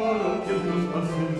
voluntium plus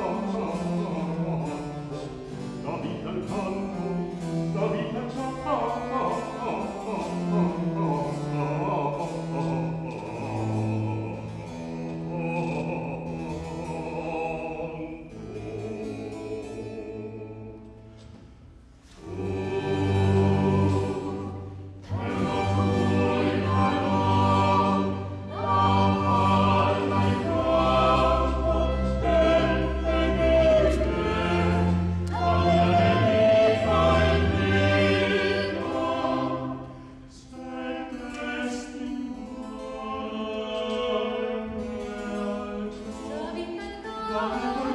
Oh.